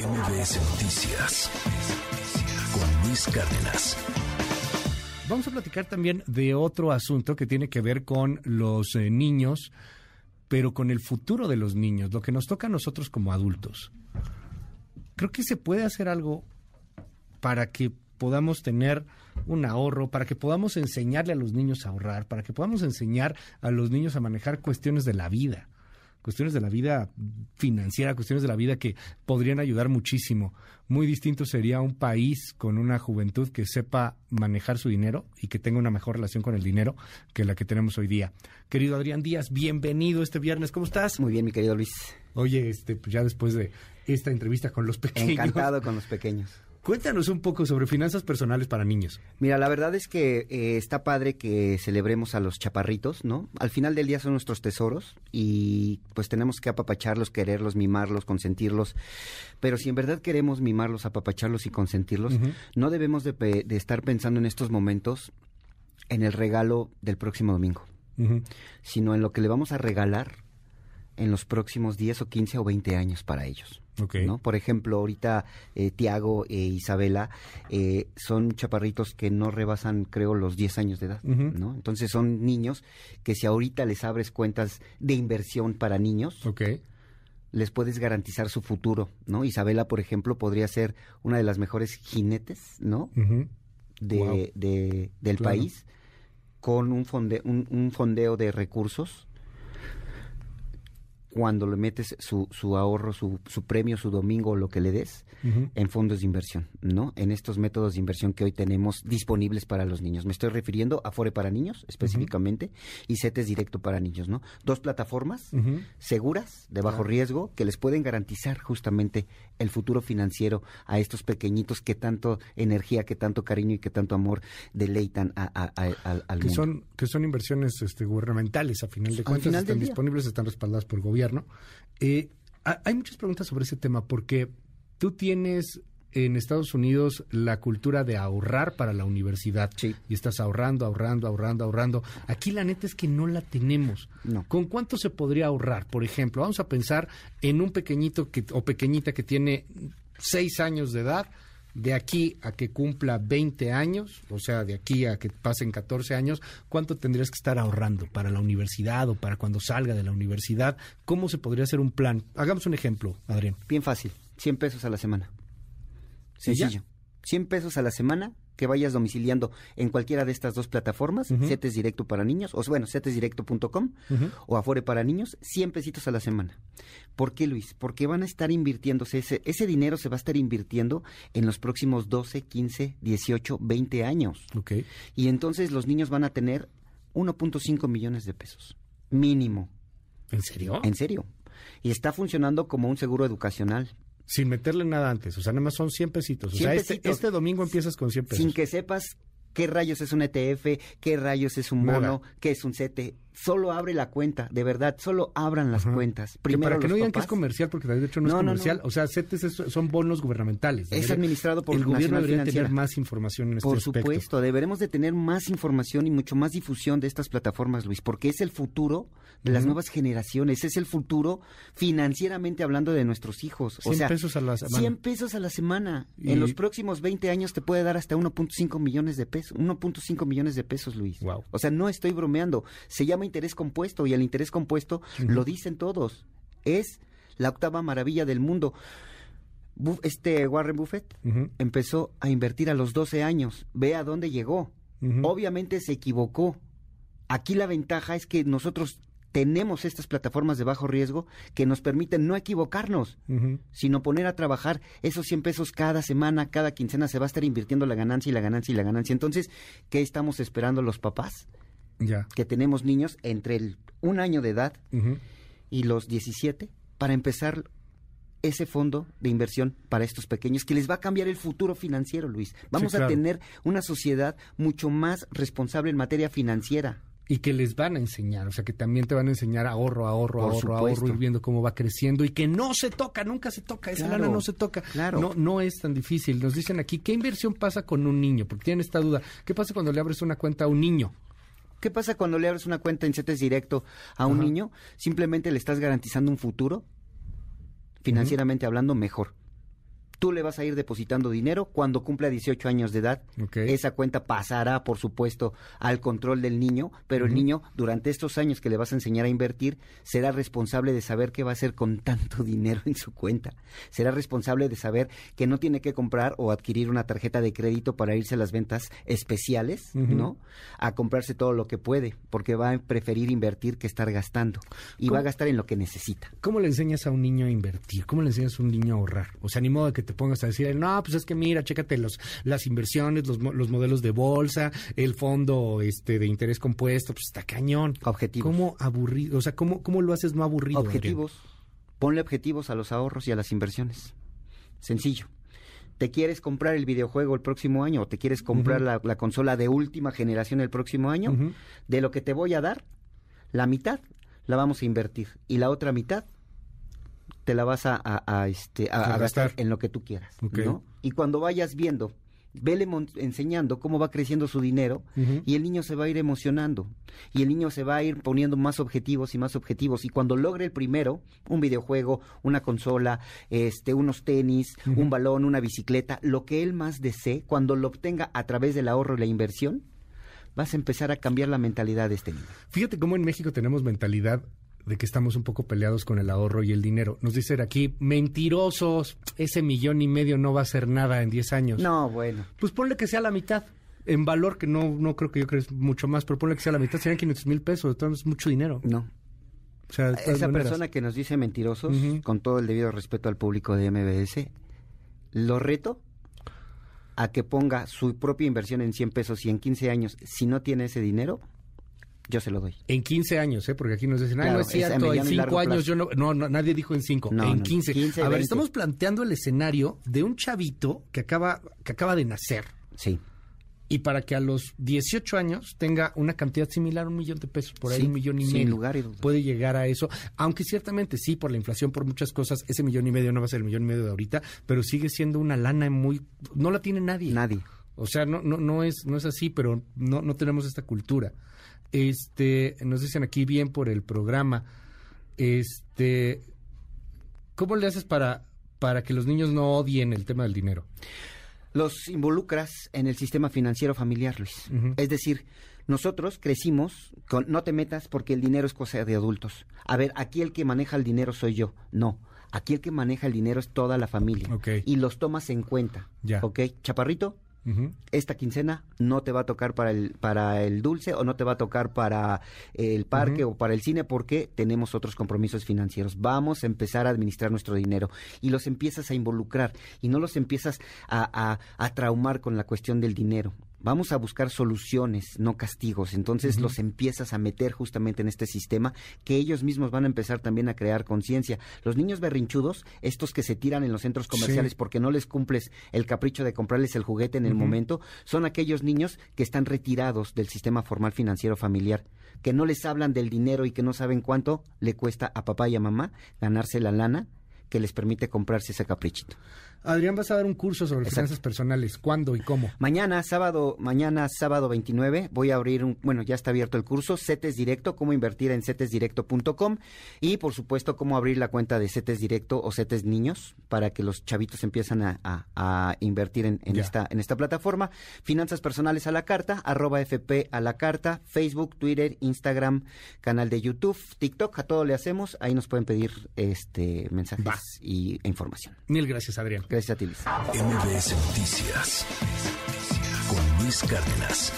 MBS Noticias con Luis Cárdenas. Vamos a platicar también de otro asunto que tiene que ver con los eh, niños, pero con el futuro de los niños, lo que nos toca a nosotros como adultos. Creo que se puede hacer algo para que podamos tener un ahorro, para que podamos enseñarle a los niños a ahorrar, para que podamos enseñar a los niños a manejar cuestiones de la vida cuestiones de la vida financiera, cuestiones de la vida que podrían ayudar muchísimo. Muy distinto sería un país con una juventud que sepa manejar su dinero y que tenga una mejor relación con el dinero que la que tenemos hoy día. Querido Adrián Díaz, bienvenido este viernes. ¿Cómo estás? Muy bien, mi querido Luis. Oye, este, pues ya después de esta entrevista con los pequeños. Encantado con los pequeños. Cuéntanos un poco sobre finanzas personales para niños. Mira, la verdad es que eh, está padre que celebremos a los chaparritos, ¿no? Al final del día son nuestros tesoros y pues tenemos que apapacharlos, quererlos, mimarlos, consentirlos. Pero si en verdad queremos mimarlos, apapacharlos y consentirlos, no debemos de, estar pensando en estos momentos en el regalo del próximo domingo, sino en lo que le vamos a regalar en los próximos 10 o 15 o 20 años para ellos. ¿No? Por ejemplo, ahorita eh, Tiago e Isabela eh, son chaparritos que no rebasan, creo, los 10 años de edad, ¿no? Entonces son niños que si ahorita les abres cuentas de inversión para niños, les puedes garantizar su futuro, ¿no? Isabela, por ejemplo, podría ser una de las mejores jinetes, ¿no? de, del país con un, un fondeo de recursos cuando le metes su, su ahorro, su, su, premio, su domingo, lo que le des, en fondos de inversión, ¿no? En estos métodos de inversión que hoy tenemos disponibles para los niños. Me estoy refiriendo a Fore para niños, específicamente, y CETES directo para niños, ¿no? Dos plataformas seguras, de bajo riesgo, que les pueden garantizar justamente el futuro financiero a estos pequeñitos que tanto energía, que tanto cariño y que tanto amor deleitan a, al que mundo. Son, que son inversiones este, gubernamentales, a final de cuentas, están disponibles, están respaldadas por el gobierno eh, hay muchas preguntas sobre ese tema porque tú tienes en Estados Unidos la cultura de ahorrar para la universidad. Y estás ahorrando, ahorrando, ahorrando, ahorrando. Aquí la neta es que no la tenemos. ¿Con cuánto se podría ahorrar? Por ejemplo, vamos a pensar en un pequeñito que, o pequeñita que tiene seis años de edad de aquí a que cumpla 20 años, o sea, de aquí a que pasen 14 años, ¿cuánto tendrías que estar ahorrando para la universidad o para cuando salga de la universidad? ¿Cómo se podría hacer un plan? Hagamos un ejemplo, Adrián. Bien fácil, 100 pesos a la semana. Sencillo. 100 pesos a la semana que vayas domiciliando en cualquiera de estas dos plataformas, CETES Directo para Niños, o bueno, cetesdirecto.com o Afore para Niños, 100 pesitos a la semana. ¿Por qué, Luis? Porque van a estar invirtiéndose, ese, ese dinero se va a estar invirtiendo en los próximos 12, 15, 18, 20 años. Okay. Y entonces los niños van a tener 1.5 millones de pesos, mínimo. ¿En serio? En serio. Y está funcionando como un seguro educacional. Sin meterle nada antes, o sea, nada más son 100 pesitos. O sea, este, este, domingo empiezas con 100 pesos. Sin que sepas qué rayos es un ETF, qué rayos es un mono, qué es un CETE solo abre la cuenta, de verdad, solo abran las cuentas. Primero para que no digan que es comercial, porque de hecho no, es comercial. O sea, CETES son bonos gubernamentales. Es administrado por el gobierno debería tener más información en este Por supuesto, deberemos de tener más información y mucho más difusión de estas plataformas, Luis, porque es el futuro de las nuevas generaciones, es el futuro financieramente hablando de nuestros hijos. O 100 pesos a la semana. 100 pesos a la semana. En los próximos 20 años te puede dar hasta 1.5 millones de pesos. 1.5 millones de pesos, Luis. Wow. O sea, no estoy bromeando. Se llama interés compuesto y el interés compuesto lo dicen todos. Es la octava maravilla del mundo. este Warren Buffett empezó a invertir a los 12 años. Ve a dónde llegó. Obviamente se equivocó. Aquí la ventaja es que nosotros tenemos estas plataformas de bajo riesgo que nos permiten no equivocarnos, sino poner a trabajar esos 100 pesos cada semana, cada quincena se va a estar invirtiendo la ganancia y la ganancia y la ganancia. Entonces, ¿qué estamos esperando los papás? Que tenemos niños entre el, un año de edad y los 17 para empezar ese fondo de inversión para estos pequeños que les va a cambiar el futuro financiero, Luis. Vamos a tener una sociedad mucho más responsable en materia financiera. Y que les van a enseñar, o sea, que también te van a enseñar ahorro, ahorro, ahorro, ahorro, ir viendo cómo va creciendo y que no se toca, nunca se toca, esa lana no se toca. Claro. No, no es tan difícil. Nos dicen aquí, ¿qué inversión pasa con un niño? Porque tienen esta duda. ¿Qué pasa cuando le abres una cuenta a un niño? ¿Qué pasa cuando le abres una cuenta en CETES directo a un niño? Simplemente le estás garantizando un futuro, financieramente hablando, mejor. Tú le vas a ir depositando dinero cuando cumpla 18 años de edad. Esa cuenta pasará, por supuesto, al control del niño, pero el niño, durante estos años que le vas a enseñar a invertir, será responsable de saber qué va a hacer con tanto dinero en su cuenta. Será responsable de saber que no tiene que comprar o adquirir una tarjeta de crédito para irse a las ventas especiales. ¿no? A comprarse todo lo que puede, porque va a preferir invertir que estar gastando. Y va a gastar en lo que necesita. ¿Cómo le enseñas a un niño a invertir? ¿Cómo le enseñas a un niño a ahorrar? O sea, ni modo de que te pongas a decir, no, pues es que mira, chécate los, las inversiones, los, los modelos de bolsa, el fondo este de interés compuesto, pues está cañón. Objetivos. ¿Cómo aburrido? O sea, ¿cómo, cómo lo haces no aburrido? Adrián? Objetivos. Ponle objetivos a los ahorros y a las inversiones. Sencillo. ¿Te quieres comprar el videojuego el próximo año o te quieres comprar la, la consola de última generación el próximo año? De lo que te voy a dar, la mitad la vamos a invertir y la otra mitad te la vas a, a- a, este, a, A a gastar en lo que tú quieras. ¿no? Y cuando vayas viendo, vele enseñando cómo va creciendo su dinero y el niño se va a ir emocionando y el niño se va a ir poniendo más objetivos y más objetivos. Y cuando logre el primero un videojuego una consola este unos tenis un balón una bicicleta lo que él más desee cuando lo obtenga a través del ahorro y la inversión vas a empezar a cambiar la mentalidad de este niño. Fíjate cómo en México tenemos mentalidad de que estamos un poco peleados con el ahorro y el dinero. Nos dicen aquí, mentirosos, ese millón y medio no va a ser nada en 10 años. no bueno Pues ponle que sea la mitad. En valor, que no, no creo que yo creo es mucho más, pero ponle que sea la mitad, serían 500 mil pesos. Entonces es mucho dinero. no O sea, esa maneras. persona que nos dice mentirosos con todo el debido respeto al público de MBS lo reto a que ponga su propia inversión en 100 pesos y en 15 años si no tiene ese dinero yo se lo doy En 15 años, ¿eh? Porque aquí nos dicen, ah, Claro, no es cierto, en mediano y 5 largo años plazo. yo no, no, no, nadie dijo en 5, No, en no, 15. 15, a ver, 20. estamos planteando el escenario de un chavito que acaba, que acaba de nacer sí y para que a los 18 años tenga una cantidad similar a un millón de pesos, por ahí Sí, un millón y medio. lugar y. Puede llegar a eso, aunque ciertamente sí, por la inflación, por muchas cosas, ese millón y medio no va a ser el millón y medio de ahorita, pero sigue siendo una lana muy... No la tiene nadie. nadie O sea, no, no, no es, no es así, pero no, no tenemos esta cultura. Este, nos dicen aquí bien por el programa. Este, ¿cómo le haces para, para que los niños no odien el tema del dinero? los involucras en el sistema financiero familiar, Luis. Es decir, nosotros crecimos con no te metas porque el dinero es cosa de adultos. A ver, aquí el que maneja el dinero soy yo. No, aquí el que maneja el dinero es toda la familia. Ok. Y los tomas en cuenta. Ya. ¿Ok? Chaparrito, Esta quincena no te va a tocar para el para el dulce o no te va a tocar para el parque o para el cine porque tenemos otros compromisos financieros. Vamos a empezar a administrar nuestro dinero y los empiezas a involucrar y no los empiezas a, a- a traumar con la cuestión del dinero. Vamos a buscar soluciones, no castigos. Entonces los empiezas a meter justamente en este sistema que ellos mismos van a empezar también a crear conciencia. Los niños berrinchudos, estos que se tiran en los centros comerciales Sí. porque no les cumples el capricho de comprarles el juguete en el momento, son aquellos niños que están retirados del sistema formal financiero familiar, que no les hablan del dinero y que no saben cuánto le cuesta a papá y a mamá ganarse la lana que les permite comprarse ese caprichito. Adrián, vas a dar un curso sobre Exacto. finanzas personales. ¿Cuándo y cómo? Mañana, sábado, mañana, sábado 29, voy a abrir un, bueno, ya está abierto el curso, CETES Directo, cómo invertir en cetesdirecto.com y, por supuesto, cómo abrir la cuenta de CETES Directo o CETES Niños para que los chavitos empiezan a, a- a invertir en, en esta, en esta plataforma. Finanzas personales a la carta, arroba FP a la carta, Facebook, Twitter, Instagram, canal de YouTube, TikTok, a todo le hacemos. Ahí nos pueden pedir este mensajes Va. Y e información. Mil gracias, Adrián. Gracias a ti, Luis. MBS Noticias con Luis Cárdenas.